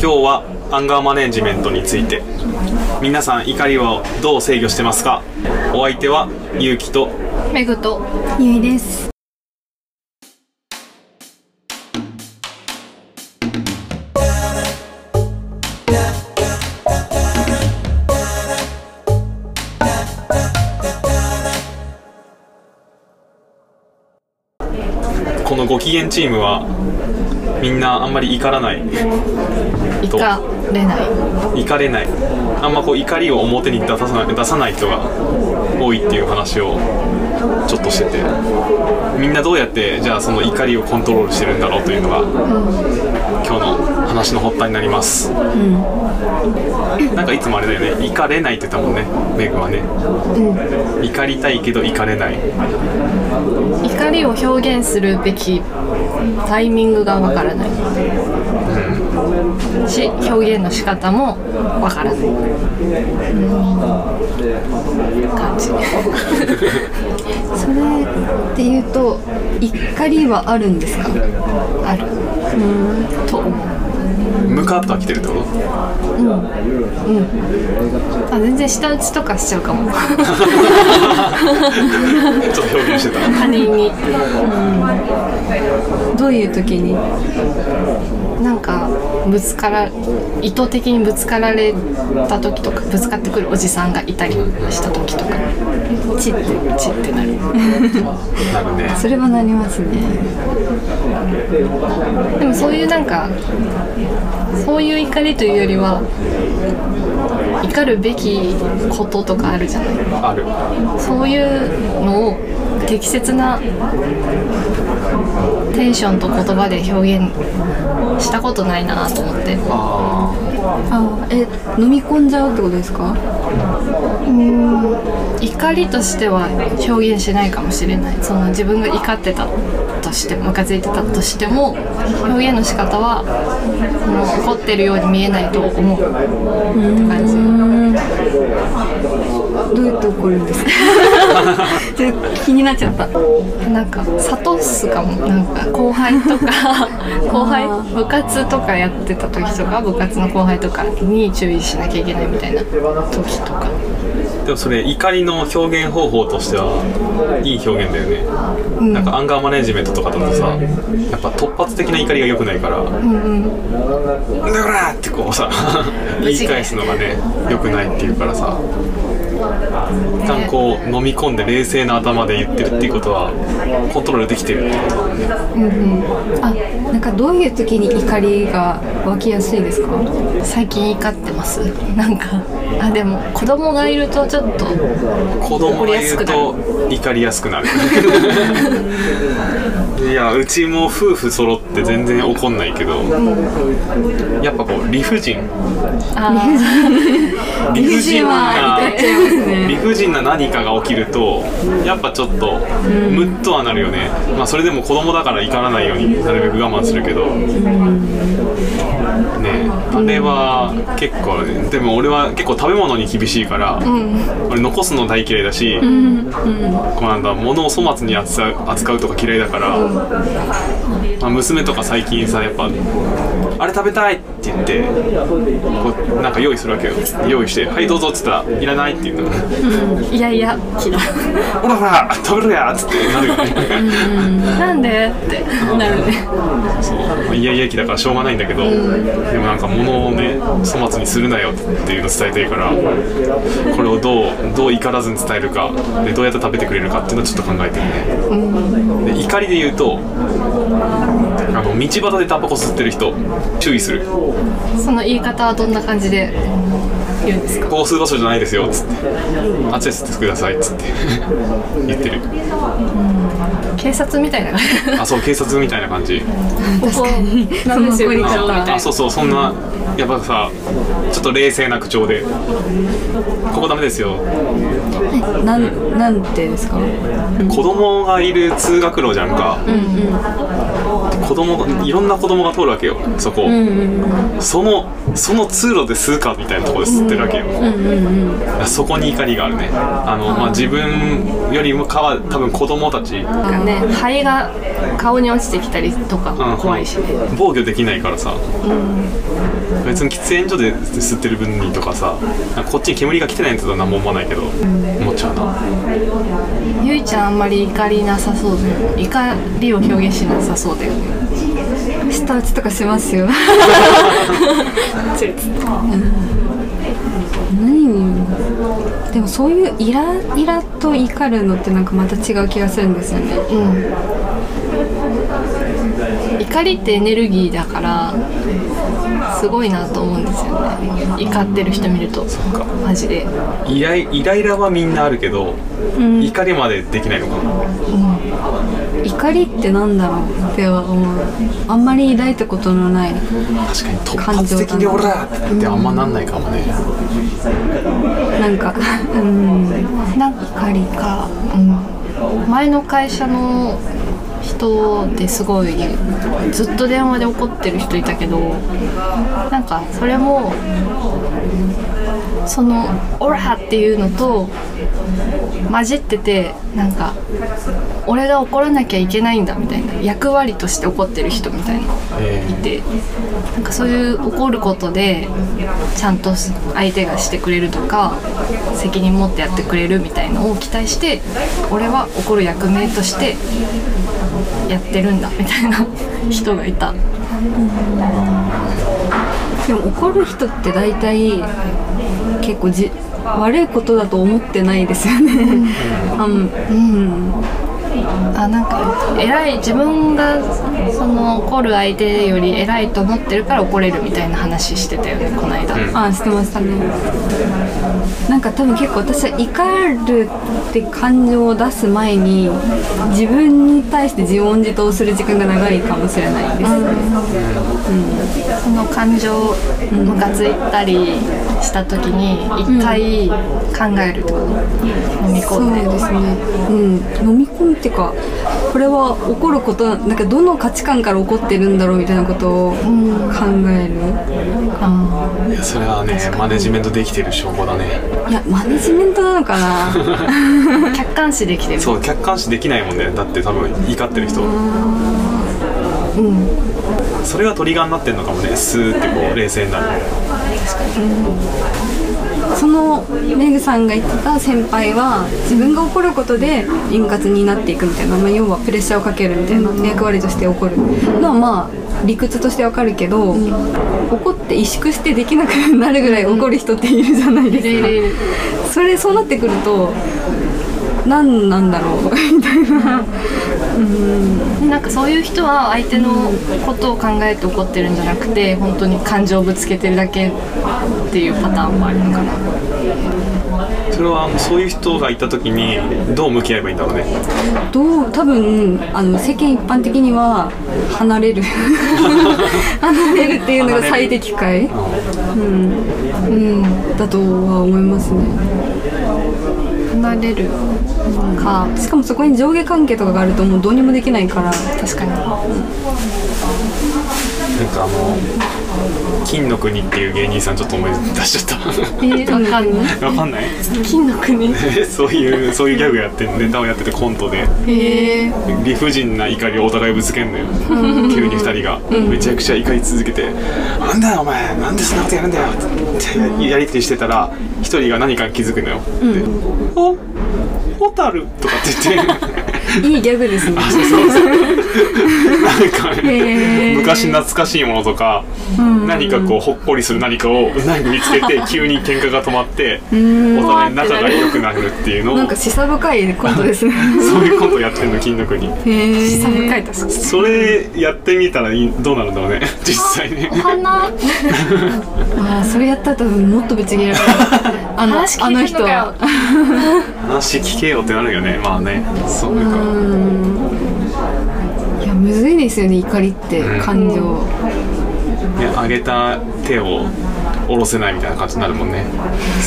今日はアンガーマネジメントについて。皆さん怒りをどう制御してますか？お相手はゆうきと。めぐとゆいです。このご機嫌チームはみんなあんまり怒らない。怒れない。怒れない。あんまこう怒りを表に出さない出さない人が多いっていう話をちょっとしてて。みんなどうやってじゃあその怒りをコントロールしてるんだろうというのが、今日の話の発端になります、なんかいつもあれだよね。怒れないって言ったもんね。メグはね、怒りたいけど怒れない。怒りを表現するべきタイミングがわからない、し表現の仕方もわからない、感じ。それで言うと怒りはあるんですか？ある。と思うムカッとは来てるってこと？あ全然舌打ちとかしちゃうかも。ちょっと表現してた。他人に。どういう時に？なんかぶつから意図的にぶつかられた時とかぶつかってくるおじさんがいたりした時とか。チッてチッてなる。それはなりますね。でもそういうなんかそういう怒りというよりは怒るべきこととかあるじゃない。ある。そういうのを適切なテンションと言葉で表現したことないなと思って。ああえ飲み込んじゃうってことですか？怒りとしては表現しないかもしれない。その自分が怒ってたとしてもムカついてたとしても表現の仕方はその怒ってるように見えないと思う。って感じどうやって怒るんですか？ちょっと気になっちゃった。なんか諭すかも。なんか後輩とか 後輩部活とかやってた時とか部活の後輩とかに注意しなきゃいけないみたいな時とか。でもそれ怒りの表現方法としてはいい表現だよね、なんかアンガーマネジメントとかだとさやっぱ突発的な怒りが良くないから「なんだこら!」ってこうさ言い返すのがね良くないっていうからさ一旦こう飲み込んで冷静な頭で言ってるっていうことはコントロールできてるってことだもん。ねあなんかどういう時に怒りが湧きやすいですか？最近怒ってます？なんか。あでも子供がいるとちょっと子供がいると怒りやすくなる。いやうちも夫婦揃って全然怒んないけど、やっぱこう理不尽。あ理不尽な怒っちゃ理不尽な何かが起きるとやっぱちょっとムッとはなるよね、まあそれでも子供だから怒らないようになるべく我慢するけど。ねあれは結構ねでも俺は結構食べ物に厳しいから、俺残すの大嫌いだし、こうなんだ物を粗末に扱う扱うとか嫌いだから、まあ、娘とか最近さやっぱあれ食べたいって言ってこうなんか用意するわけよ。用意して「はいどうぞ」っつったら「いらない」って言うの。ーいやいや。嫌い「ほらほら食べろや」っつってなるよね。なんでってなるね。そう。まあイヤイヤ期だからしょうがないんだけど、でもなんか物をね粗末にするなよっていうの伝えたいからこれをどうどう怒らずに伝えるかでどうやって食べてくれるかっていうのをちょっと考えてるね、で怒りで言うとあの道端でタバコ吸ってる人注意する。その言い方はどんな感じで？言うんですかこう場所じゃないですよっつってあっちで吸ってくださいっつって。言ってる。警察みたいな。あそう警察みたいな感じ。確かになんですよ。みたいな。あそうそうそんなやっぱさちょっと冷静な口調で。ここダメですよ。なんなんてですか？子供がいる通学路じゃんか、子供がいろんな子供が通るわけよ。そこ、そのその通路で吸うかみたいなところで吸ってるわけよ、そこに怒りがあるね。あの、まあ、自分よりもかは多分子供たち、なんかね灰が顔に落ちてきたりとかうん。怖いしね、防御できないからさ、別に喫煙所で吸ってる分にとかさこっちに煙が来てないんだったら何も思わないけど、思っちゃうな。ゆいちゃんあんまり怒りなさそうだよね。怒りを表現しなさそうだよね。舌打ちとかしますよ。何にでもそういうイライラと怒るのってなんかまた違う気がするんですよね。うん。怒りってエネルギーだからすごいなと思うんですよね。怒ってる人見ると。か。マジで。イライイライラはみんなあるけど、怒りまでできないのか。な怒りってなんだろうっては思う。あんまり抱いたことのない。確かに突発的にオラってあんまなんないかもね、なんか。うん。なんか怒りか、うん、前の会社の人ですごいずっと電話で怒ってる人いたけどなんかそれもその「オラ!」っていうのと混じっててなんか俺が怒らなきゃいけないんだみたいな役割として怒ってる人みたいなえいてなんかそういう怒ることでちゃんと相手がしてくれるとか責任持ってやってくれるみたいのを期待して俺は怒る役目としてやってるんだみたいな人がいた。でも怒る人って大体結構じ悪いことだと思ってないですよね。あんうんあなんか偉い自分がその怒る相手より偉いと思ってるから怒れるみたいな話してたよねこの間、うん。あしてましたね。なんか多分結構私は怒るって感情を出す前に自分に対して自問自答する時間が長いかもしれないです、その感情ムカついたりした時に一回考えるってこと？飲みそう込んで。ですね、うん、飲み込むっていうかこれは怒ることなんかどの価値観から怒ってるんだろうみたいなことを考える、いやそれはねマネジメントできてる証拠だね。いやマネジメントなのかな？客観視できてる。そう客観視できないもんね。だって多分怒ってる人うんそれがトリガーになってんのかもねスーってこう冷静になるそのメグさんが言ってた先輩は自分が怒ることで円滑になっていくみたいな、まあ、要はプレッシャーをかけるみたいな。役割として怒るのはまあ理屈としてわかるけど、怒って萎縮してできなくなるぐらい怒る人っているじゃないですか、それそうなってくると何なんだろう？みたいな。なんかそういう人は相手のことを考えて怒ってるんじゃなくて本当に感情をぶつけてるだけっていうパターンもあるのかな。それはそういう人がいた時にどう向き合えばいいんだろうね？どう多分あの世間一般的には離れる。離れるっていうのが最適解、うん。うん、だとは思いますね離れるか。しかもそこに上下関係とかがあるともうどうにもできないから。確かに。なんかあの金の国っていう芸人さんちょっと思い出しちゃっえー、わかんない。たわかんない？金の国？そういうそういうギャグやってネタをやっててコントで。へえ理不尽な怒りをお互いぶつけんのよ。急に二人が。めちゃくちゃ怒り続けて「なんだよお前なんでそんなことやるんだよ」ってやりとりしてたら一人が何かに気づくのよ。で「おホタル」とかって言って。いいギャグですね。あそうそうそうなんかね昔懐かしいものとか、何かこうほっこりする何かを何か見つけて 急に喧嘩が止まってお互い仲が良くなるっていうのをなんか示唆深いコントですね。そういうことやってんの金の国。へえ下深い確かにそれやってみたらどうなるんだろうね実際ね花 あーそれやったら多分もっとぶち切れられる。あの話あの人は。話聞けよってなるよね。まあねそういうかむずいですよね怒りってうん感情、ね上げた手を下ろせないみたいな感じになるもんね。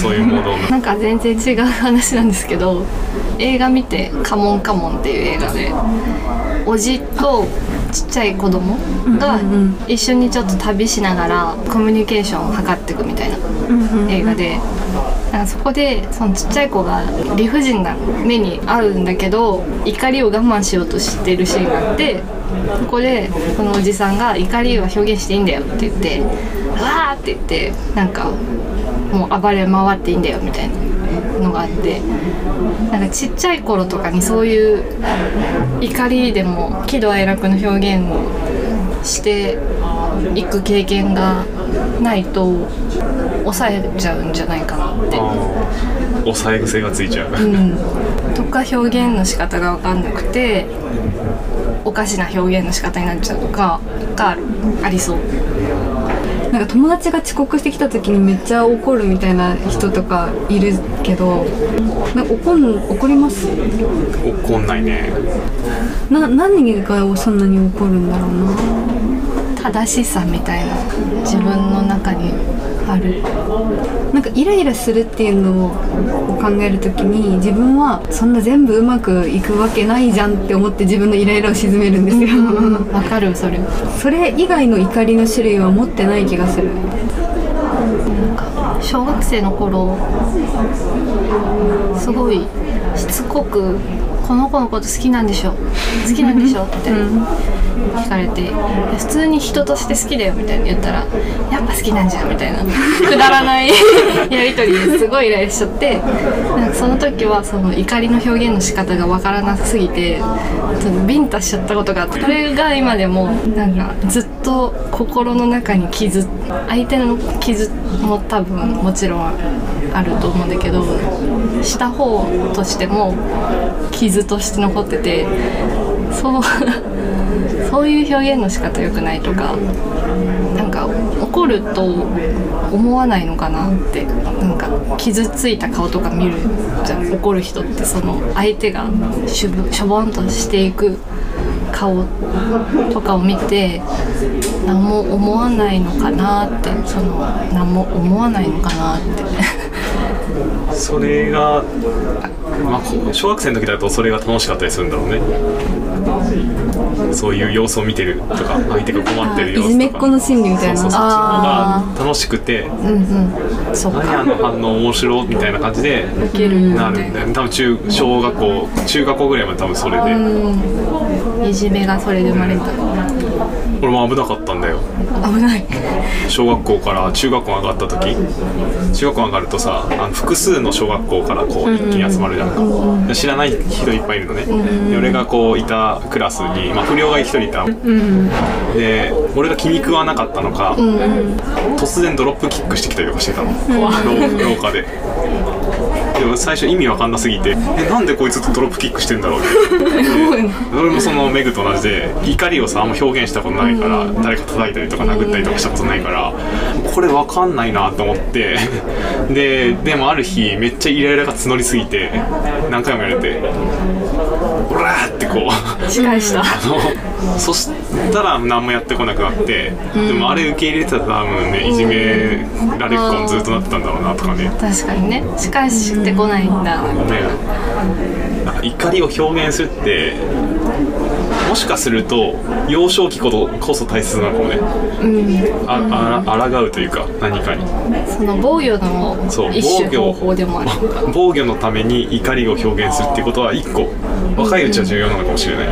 そういうモードなんか全然違う話なんですけど映画見て「カモンカモン」っていう映画でおじとちっちゃい子供が一緒にちょっと旅しながらコミュニケーションを図っていくみたいな映画でなんかそこでそのちっちゃい子が理不尽な目に遭うんだけど怒りを我慢しようとしてるシーンがあってそこでこのおじさんが「怒りは表現していいんだよ」って言って「わーって言ってなんかもう暴れ回っていいんだよみたいなのがあってなんかちっちゃい頃とかにそういう怒りでも喜怒哀楽の表現をしていく経験がないと抑えちゃうんじゃないかなって。抑え癖がついちゃう、うん、とか表現の仕方が分かんなくておかしな表現の仕方になっちゃうとかがありそう。なんか友達が遅刻してきた時にめっちゃ怒るみたいな人とかいるけどなんか怒ん怒ります？怒んないね。な何がそんなに怒るんだろうな。正しさみたいな自分の中にある。なんかイライラするっていうのを考えるときに自分はそんな全部うまくいくわけないじゃんって思って自分のイライラを鎮めるんですよ、わかるそれ。それ以外の怒りの種類は持ってない気がする。小学生の頃すごいしつこく「この子のこと好きなんでしょ？好きなんでしょ?」って。聞かれて普通に人として好きだよみたいに言ったら「やっぱ好きなんじゃん」みたいな。くだらない やり取りですごいイライラしちゃってなんかその時はその怒りの表現の仕方がわからなすぎてちょっとビンタしちゃったことがあってそれが今でもなんかずっと心の中に傷相手の傷も多分もちろんあると思うんだけどした方としても傷として残っててそう そういう表現の仕方良くないとかなんか怒ると思わないのかなってなんか傷ついた顔とか見るじゃん。怒る人ってその相手がしょしょぼんとしていく顔とかを見て何も思わないのかなってその何も思わないのかなって。そ れが、まあ、こ小学生の時だとそれが楽しかったりするんだろうね。そういう様子を見てるとか相手が困ってる様子とか。いじめっ子の心理みたいな。そうそうそっちのが楽しくてうんうん。そう何あかの反応面白いみたいな感じでななるんだよね。多分中小学校中学校ぐらいまで多分それで。うん。いじめがそれで生まれた俺も危なかったんだよ。危ない。小学校から中学校上がった時。中学校上がるとさあの複数の小学校からこう一気に集まるじゃん。か、知らない人いっぱいいるのね、で俺がこういたクラスに、まあ、不良が一人いた、で俺が気に食わなかったのか、突然ドロップキックしてきたりとかしてたの、廊廊下ででも最初意味わかんなすぎて。えなんでこいつとドロップキックしてんだろう。って俺もそのメグと同じで怒りをさあんま表現したことないから、誰か叩いたりとか殴ったりとかしたことないからこれわかんないなと思って。ででもある日めっちゃイライラが募りすぎて何回もやれて。オラーってこう。仕返した。あのそしたら何もやってこなくなって、でもあれ受け入れてたら多分ねいじめられっ子にずっとなってたんだろうなとかね。確かにね。仕返してこないんだ。ね。怒りを表現するってもしかすると幼少期こそ大切なのかもね、ああら抗うというか何かに。その防御の一種方法でもある防御のために怒りを表現するっていうことは一個若いうちは重要なのかもしれない、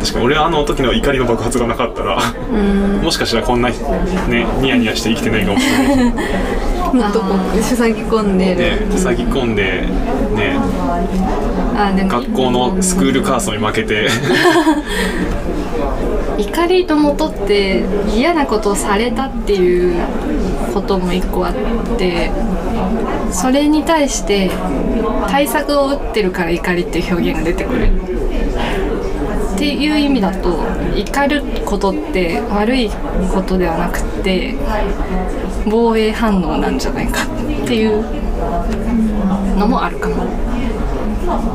確かに俺はあの時の怒りの爆発がなかったら、もしかしたらこんなねニヤニヤして生きてないかもしれない。もっとこうふさぎ込んでる、ね塞ぎ込んでねあでも。学校のスクールカーストに負けて。怒りとって嫌なことをされたっていうことも一個あってそれに対して対策を打ってるから怒りっていう表現が出てくるっていう意味だと怒ることって悪いことではなくて防衛反応なんじゃないかっていうのもあるかも。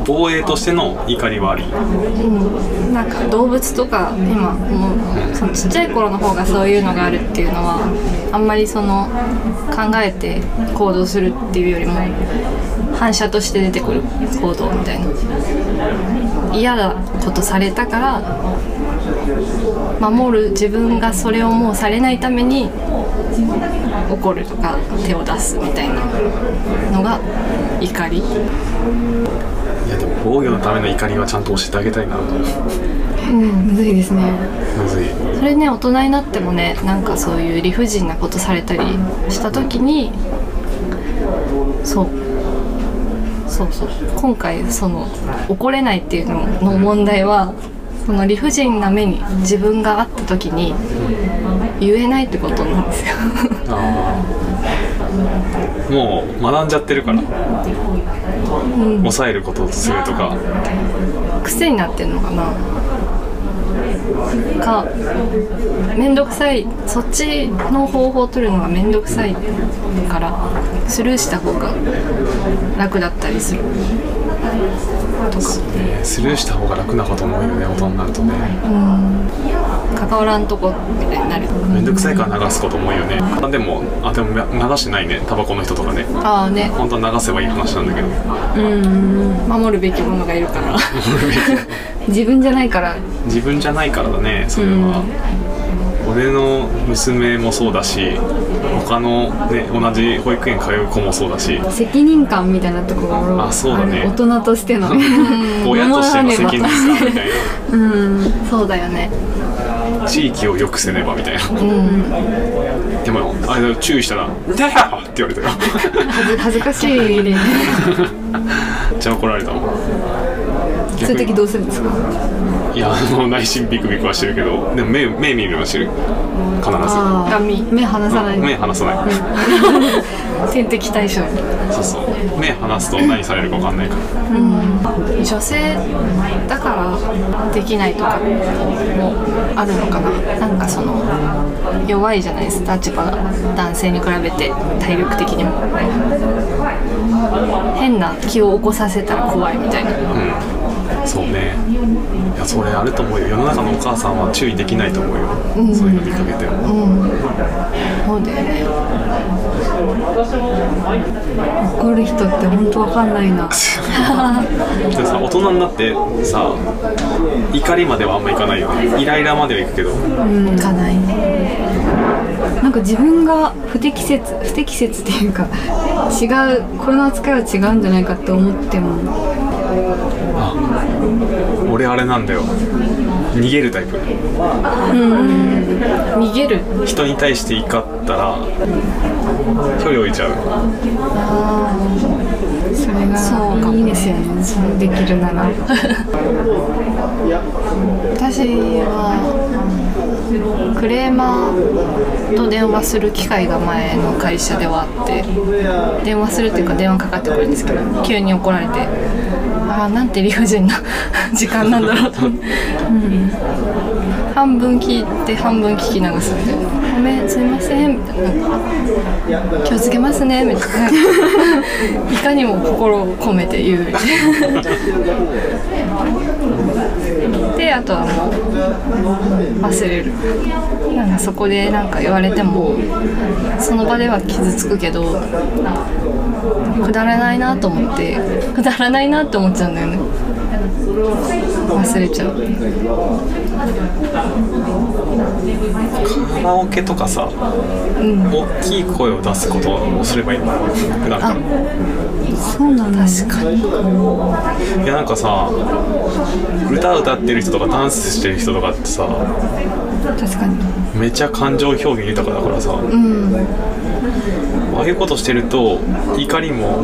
防衛としての怒りはあり。うんなんか動物とか今もうそのちっちゃい頃の方がそういうのがあるっていうのはあんまりその考えて行動するっていうよりも反射として出てくる行動みたいな。嫌なことされたから守る自分がそれをもうされないために怒るとか手を出すみたいなのが怒り。防御のための怒りはちゃんと教えてあげたいな。むずいですね。むずい。それね大人になってもねなんかそういう理不尽なことされたりした時にそう。そうそう。今回その怒れないっていうのの問題はその理不尽な目に自分があった時に言えないってことなんですよもう学んじゃってるから、抑えることをするとか。癖になってんのかな。か面倒くさい。そっちの方法を取るのが面倒くさいからスルーした方が楽だったりするねスルーした方が楽なことも多いよね大人になるとね。関わらんとこみたいになる。めんどくさいから流すことも多いよね。あでもあでも流してないね。タバコの人とかね。ああね。本当は流せばいい話なんだけど。守るべきものがいるから。自分じゃないから。自分じゃないからだねそれは、俺の娘もそうだし他のね同じ保育園通う子もそうだし。責任感みたいなところあそうだね。大人としての 親としての責任感みたいうん。そうだよね。な地域を良くせねばみたいな。うん。でもあれ注意したら「だよ!」って言われたよ。恥ずかしいで めっちゃ怒られたもんそういう時どうするんですか？いやあの内心ビクビクはしてるけどでも目目見るのはしてる。必ず。目離さない。目離さない。天敵対象。そうそう。目離すと何されるか分かんないから。女性だからできないとかもあるのかな。なんかその弱いじゃないですか。立場が男性に比べて体力的にも。変な気を起こさせたら怖いみたいな。うんそうね。いやそれあると思うよ。世の中のお母さんは注意できないと思うよ、そういうの見かけても、そうだよね。怒る人って本当わかんないな。でさ大人になってさ怒りまではあんまいかないよね。イライラまではいくけど。行かない。なんか自分が不適切不適切っていうか違うこれの扱いは違うんじゃないかって思っても俺あれなんだよ。逃げるタイプ。逃げる。人に対して怒ったら距離置いちゃう。それがそうかもいいですよね。そうできるなら。私はクレーマーと電話する機会が前の会社ではあって電話するっていうか電話かかってくるんですけど急に怒られてあな。んて理不尽な。時間な。んだろうと思って、半分聞いて半分聞き流すんで「ごめんすいません」みたいな「気をつけますね」みたいな。いかにも心を込めて言うであとはもう忘れるそこでなんか言われてもその場では傷つくけどくだらないなと思ってくだらないなって思っちゃうんだよね。忘れちゃう。カラオケとかさ、大きい声を出すことをすればいいの？普段か。らそうなんだ。確かに。いやなんかさ歌歌ってる人とかダンスしてる人とかってさ確かに。めっちゃ感情表現豊かだからさ、ああいうことしてると怒りも、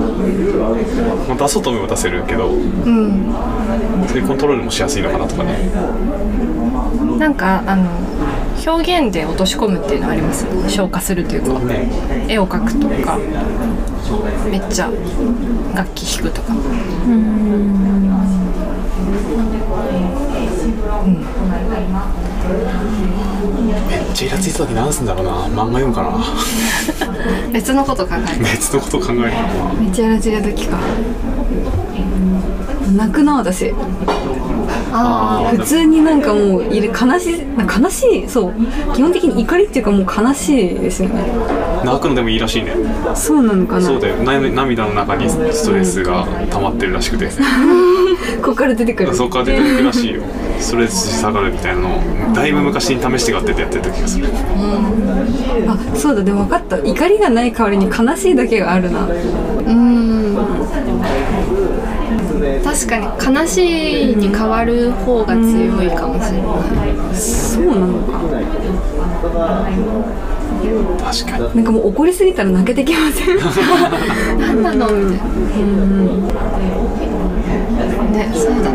まあ、出そうと思えば出せるけど、そういうコントロールもしやすいのかなとかね。なんかあの表現で落とし込むっていうのはあります？消化するというか。ね。絵を描くとか。めっちゃ楽器弾くとかめっちゃイラついた時何すんだろうな。漫画読むかな。別のこと考える。別のこと考えるめっちゃイラついた時か泣くな私。あ普通になんかもういる。悲しい悲しいそう。基本的に怒りっていうかもう悲しいですよね。泣くのでもいいらしいね。そうなのかな。そうだよ。な涙の中にストレスが溜まってるらしくて ここから出てくる。そこから出てくるらしいよ。ストレス下がるみたいなの。をだいぶ昔に試してがっててやってた気がする。あそうだでも分かった。怒りがない代わりに悲しいだけがあるな。うん。確かに悲しいに変わる方が強いかもしれない。そうなのか。確かに。なんかもう怒りすぎたら泣けてきません？何なの？みたいなねそうだ。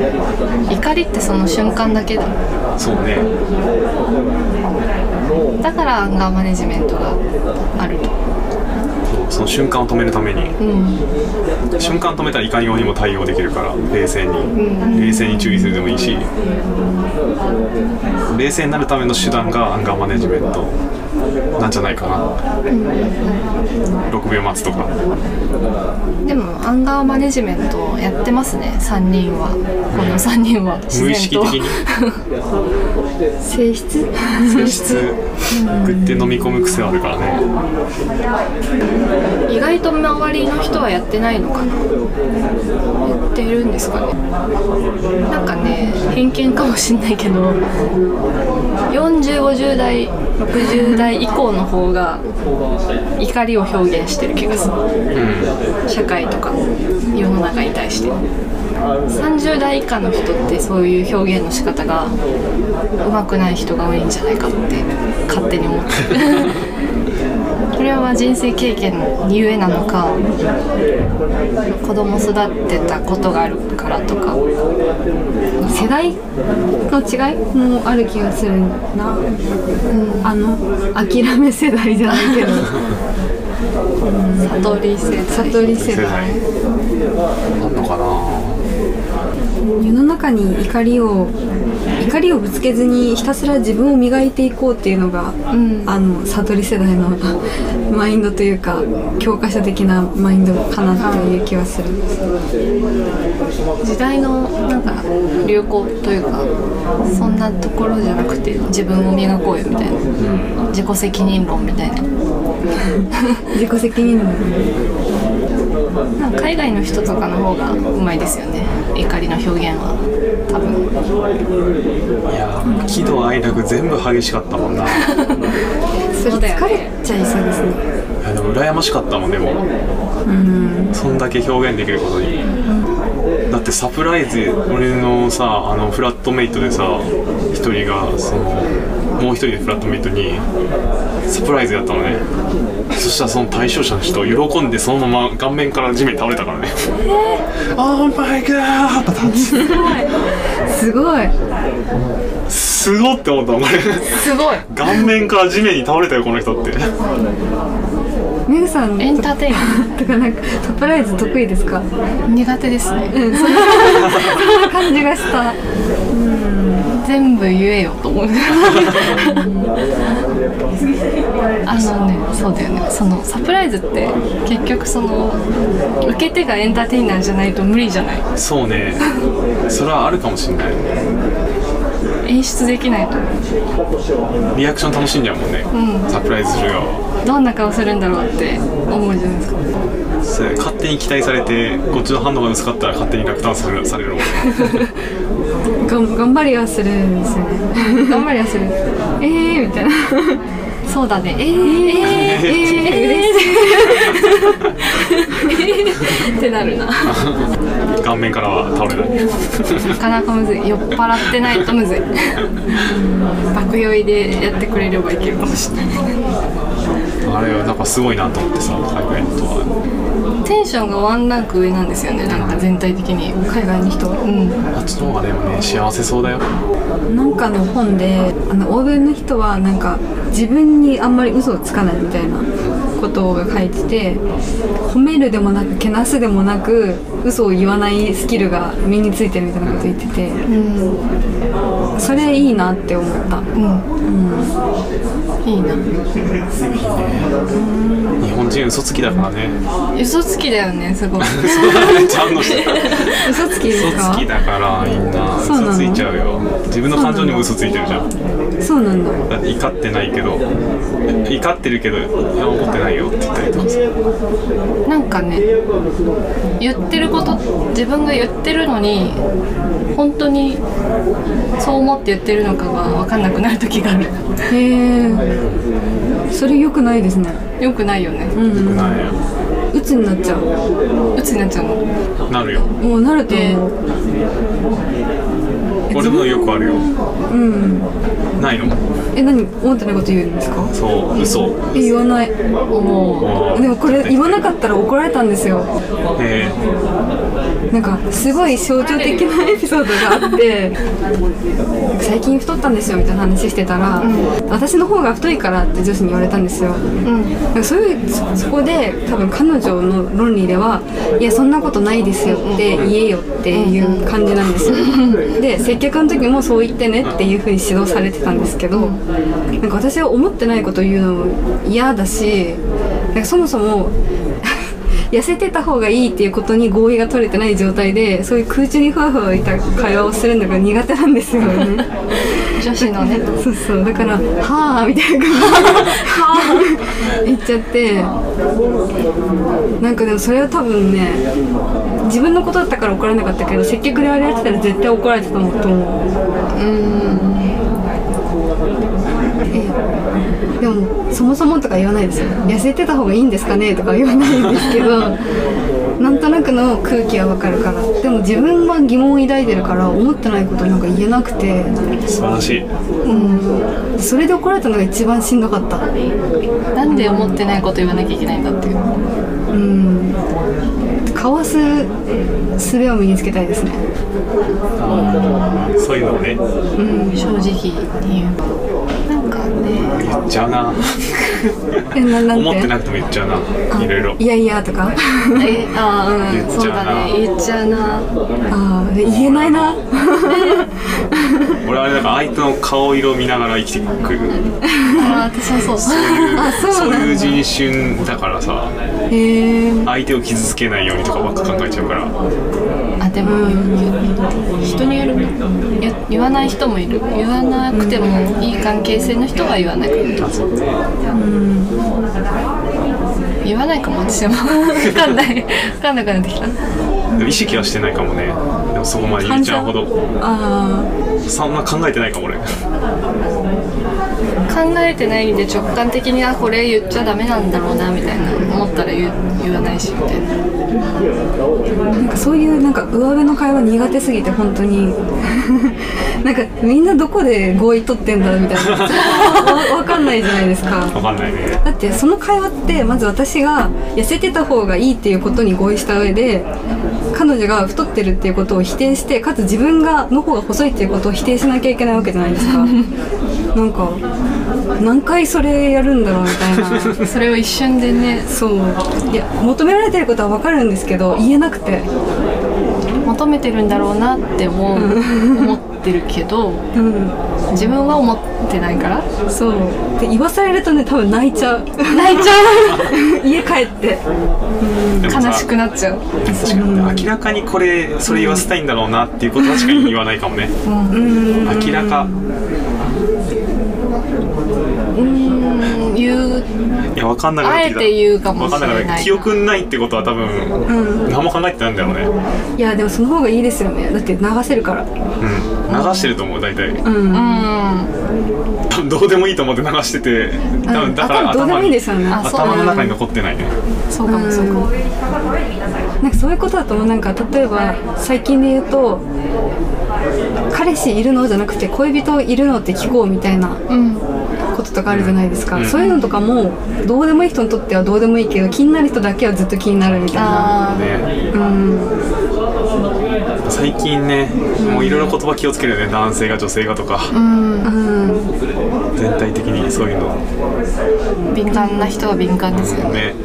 怒りってその瞬間だけだ。そうね。だからアンガーマネジメントがあると。そうその瞬間を止めるために。うん。瞬間止めたらいかにようにも対応できるから冷静に。冷静に注意するでもいいし。冷静になるための手段がアンガーマネジメントなんじゃないかな。6秒待つとか。でもアンガーマネジメントやってますね。3人は。この3人は。自無意識的に。性質？性質。グって飲み込む癖あるからね。意外と周りの人はやってないのかな。やってるんですかね。なんかね偏見かもしんないけど。4050代60代以降の方が怒りを表現してる気がする。社会とか世の中に対して。30代以下の人ってそういう表現の仕方が上手くない人が多いんじゃないかって勝手に思って は人生経験にゆえなのか子供育てたことがあるからとか世代の違いもある気がするな、あの諦め世代じゃないけど。悟り世代。悟り世代。世代。あんのかな。世の中に怒りを怒りをぶつけずにひたすら自分を磨いていこうっていうのが、ん。あの悟り世代の マインドというか教科書的なマインドかなという気はする。時代のなんか流行というかそんなところじゃなくて自分を磨こうよみたいな。自己責任論みたいな。自己責任論。なんか海外の人とかの方がうまいですよね。怒りの表現はいやー喜怒哀楽全部激しかったもんな。いそれそうだよね。疲れちゃいそうですね。やでも羨ましかったもんでもそんだけ表現できることに。だってサプライズ俺のさあのフラットメイトでさ一人がそのもう一人でフラットメイトにサプライズやったのねそしたらその対象者の人喜んでそのまま顔面から地面に倒れたからね「オー。マイガー!」すごい。すごって思ったもん俺すごい。顔面から地面に倒れたよこの人って。メグさん。エンターテインメンとかなんかサプライズ得意ですか？ト苦手ですね。そんな感じがした 全部言えよと思う。あのねそうだよね。そのサプライズって結局その受け手がエンターテイナーじゃないと無理じゃない？そうね。それはあるかもしれない。演出できないとリアクション楽しんじゃうもんね、サプライズする側はどんな顔するんだろうって思うじゃないですかそれ勝手に期待されてこっちの反応が薄かったら勝手に落胆されるされる。もんねがん頑張りはするんですよね。頑張りはする。えーみたいな。そうだね。えー、えー、えー、嬉しい。ってなるな。顔面からは倒れない。なかなかむずい。酔っ払ってないとむずい。爆酔いでやってくれればいけるかもしれない。あれはなんかすごいなと思ってさ海外の人はテンションがワンランク上なんですよね。なんか全体的に。海外の人は。うん。あっちの方がでもね幸せそうだよ。なんかの本であの欧米の人はなんか自分にあんまり嘘をつかないみたいなことが書いてて褒めるでもなくけなすでもなく嘘を言わないスキルが身についてるみたいなこと言っててうんそれいいなって思った。いいな。日本人嘘つきだからね。嘘つきだよねすごいちゃんとした嘘つきです嘘かつきだからみんな。そうなの嘘ついちゃうよ。自分の感情にも嘘ついてるじゃん。そうなんだ。だって怒ってないけど怒ってるけどいや怒ってないよって言ったりとか。さなんかね言ってること自分が言ってるのに本当にそう思って言ってるのかが分かんなくなる時がある。へえ。それ良くないですね。よくないよね。うんないよ。鬱になっちゃう。鬱になっちゃうの。なるよ。もうなると思う、俺もよくあるよ。うん。ないの？え何？思ってないこと言うんですか？そう嘘。え言わない。おでもこれ言わなかったら怒られたんですよ。えなんかすごい象徴的なエピソードがあって最近太ったんですよみたいな話してたら、私の方が太いからって女子に言われたんですよ、なんかそういうそそこで多分彼女の論理ではいやそんなことないですよって言えよっていう感じなんですよ。で客の時もそう言ってねっていうふうに指導されてたんですけどなんか私は思ってないこと言うのも嫌だしなんかそもそも 痩せてた方がいいっていうことに合意が取れてない状態でそういう空中にふわふわいた会話をするのが苦手なんですよね。女子のね。そうそう。だから「はあ」みたいな。感じで「はあ」言っちゃって。なんかでもそれは多分ね自分のことだったから怒られなかったけど接客であれやってたら絶対怒られてたと思う。えでもそもそもとか言わないですよ。痩せてた方がいいんですかねとか言わないんですけどなんとなくの空気はわかるから。でも自分は疑問を抱いてるから思ってないことなんか言えなくて。ー、素晴らしい。うん。それで怒られたのが一番しんどかった。なんで思ってないこと言わなきゃいけないんだっていう。うん。かわす術を身につけたいですね。そういうのをね正直に言う言っちゃうな。思ってなくても言っちゃうな。いろいろ。いやいやとか？えああうん。そう言っちゃうな。だね。言っちゃうな。ああ言えないな 俺あれだから相手の顔色を見ながら生きてくる。あ私もそう。あそうそうなんだ。いう人種だからさ。相手を傷つけないようにとかばっか考えちゃうから。あでも、人によるね言言わない人もいる。言わなくてもいい関係性の人は言わない。あそうね言わないかも私も。分かんない。分かんなくなってきた。でも意識はしてないかもね。でもそこまでゆうちゃんほど。あそんな考えてないかも俺。考えてないんで直感的にあこれ言っちゃダメなんだろうなみたいな思ったら言う言わないしみたいな。あなんかそういうなんか上辺の会話苦手すぎて本当に。なんかみんなどこで合意取ってんだみたいな。わ わかんないじゃないですか。わかんないね。だってその会話ってまず私が痩せてた方がいいっていうことに合意した上で彼女が太ってるっていうことを否定してかつ自分がの方が細いっていうことを否定しなきゃいけないわけじゃないですか。なんか何回それやるんだろうみたいな。それを一瞬でね。そう。いや求められてることは分かるんですけど言えなくて。求めてるんだろうなって思う思ってるけどうん。自分は思ってないから。そう。で言わされるとね多分泣いちゃう。泣いちゃ 家帰って。悲しくなっちゃう。確かに明らかにこれそれ言わせたいんだろうなっていうことは確かに言わないかもね。うん。明らか。うん。言う分かんなくなあえってきた。て言うかもし分かんなくなれないって記憶ないってことは多分うん。何も考えてないんだろうね。いやでもその方がいいですよね。だって流せるから。うん。流してると思う大体。うん。うん多分どうでもいいと思って流してて多分だからあ多分どうでもいいですよね。あそう。頭の中に残ってないね。そうかもそうかも。なんかそういうことだと思うなんか例えば最近で言うと彼氏いるの？じゃなくて恋人いるの？って聞こうみたいな。うんこととかあるじゃないですか、うん。そういうのとかもどうでもいい人にとってはどうでもいいけど気になる人だけはずっと気になるみたいな。あね。うん。最近ねもういろいろ言葉気をつけるよね。男性が女性がとか。うん。全体的にそういうの。敏感な人は敏感ですよね。ね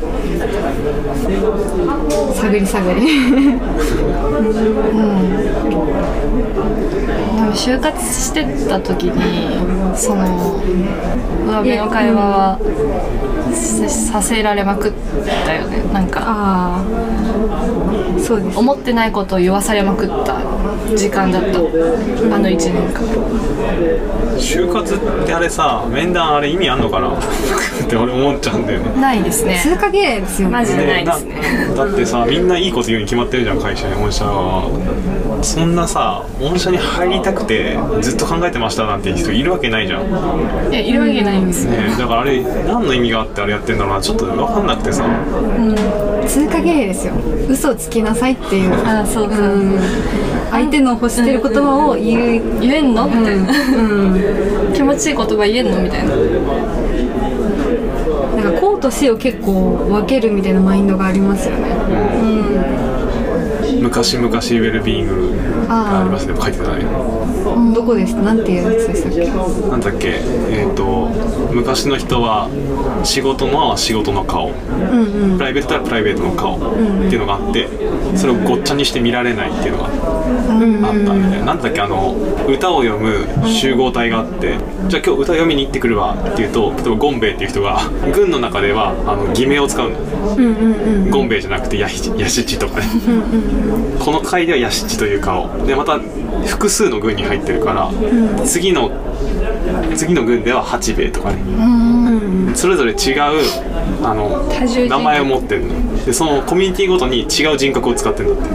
探り探り。でも就活してた時にその上辺の会話はささせられまくったよね。なんかそうです。思ってないことを言わされまくった時間だった。あの1年間。就活ってあれさ面談あれ意味あんのかな？って俺思っちゃうんだよね。ないですね。通過儀礼ですよね。マジでないですね。だだってさみんないいこと言うに決まってるじゃん会社に御社は。そんなさ御社に入りたくてずっと考えてましたなんて人いるわけないじゃん、ね、いやいるわけないんですよだからあれ何の意味があってあれやってんだろうな。ちょっと分かんなくてさ通過儀礼ですよ。嘘をつきなさいっていう。あそうそうそう、うん。相手の欲してる言葉を言う、言えんの？みたいな、うん。気持ちいい言葉言えんの？みたいな。なんか公と私を結構分けるみたいなマインドがありますよね昔々ウェルビーイングがありますね。書いてたねどこですなんていうやつでしたっけなんだっけ？えっ、と昔の人は仕事のは仕事の顔、プライベートはプライベートの顔っていうのがあってそれをごっちゃにして見られないっていうのがあったみたいななんだっけあの歌を読む集合体があってじゃあ今日歌読みに行ってくるわっていうと例えばゴンベイっていう人が軍の中ではあの偽名を使うの、ゴンベイじゃなくてヤシチとかね。この回ではヤシチという顔。でまた複数の軍に入ってるから、次の次の軍では八兵衛とかね、それぞれ違うあの名前を持ってるの。でそのコミュニティごとに違う人格を使ってるんだって。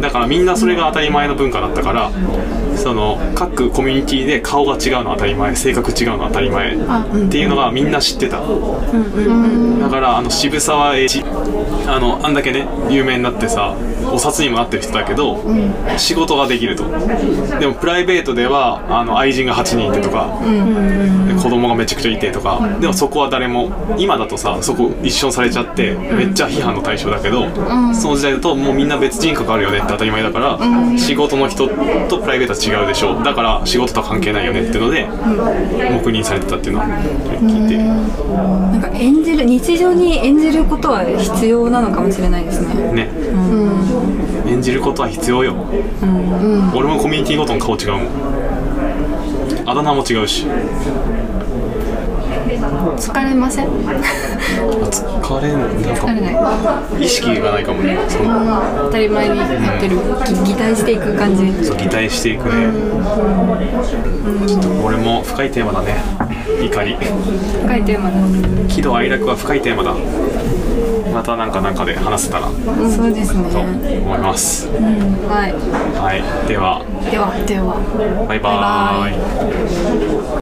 だからみんなそれが当たり前の文化だったからその各コミュニティで顔が違うのは当たり前性格違うのは当たり前っていうのがみんな知ってた。だからあの渋沢栄一あのあんだけね有名になってさお札にもなってる人だけど、仕事ができると。でもプライベートではあの愛人が8人いてとか、で子供がめちゃくちゃいてとか、でもそこは誰も今だとさそこ一緒にされちゃってめっちゃ批判の対象だけど、その時代だともうみんな別人格あるよねって当たり前だから、仕事の人とプライベートは違うでしょだから仕事とは関係ないよねっていうので、黙認されてたっていうのを聞いて、なんか演じる日常に演じることは必要なのかもしれないですね。ね、演じることは必要よ、俺もコミュニティごとの顔違うもん。あだ名も違うし。疲れません？疲れんないか意識がないかもね。その当たり前にやってる。擬態していく感じ。そう擬態していくね。ちょっと俺も深いテーマだね。怒り。深いテーマだ。喜怒哀楽は深いテーマだまたなんかなんかで話せたらとそうですね。思います。はい。はい。では。ではでは。バイバーイ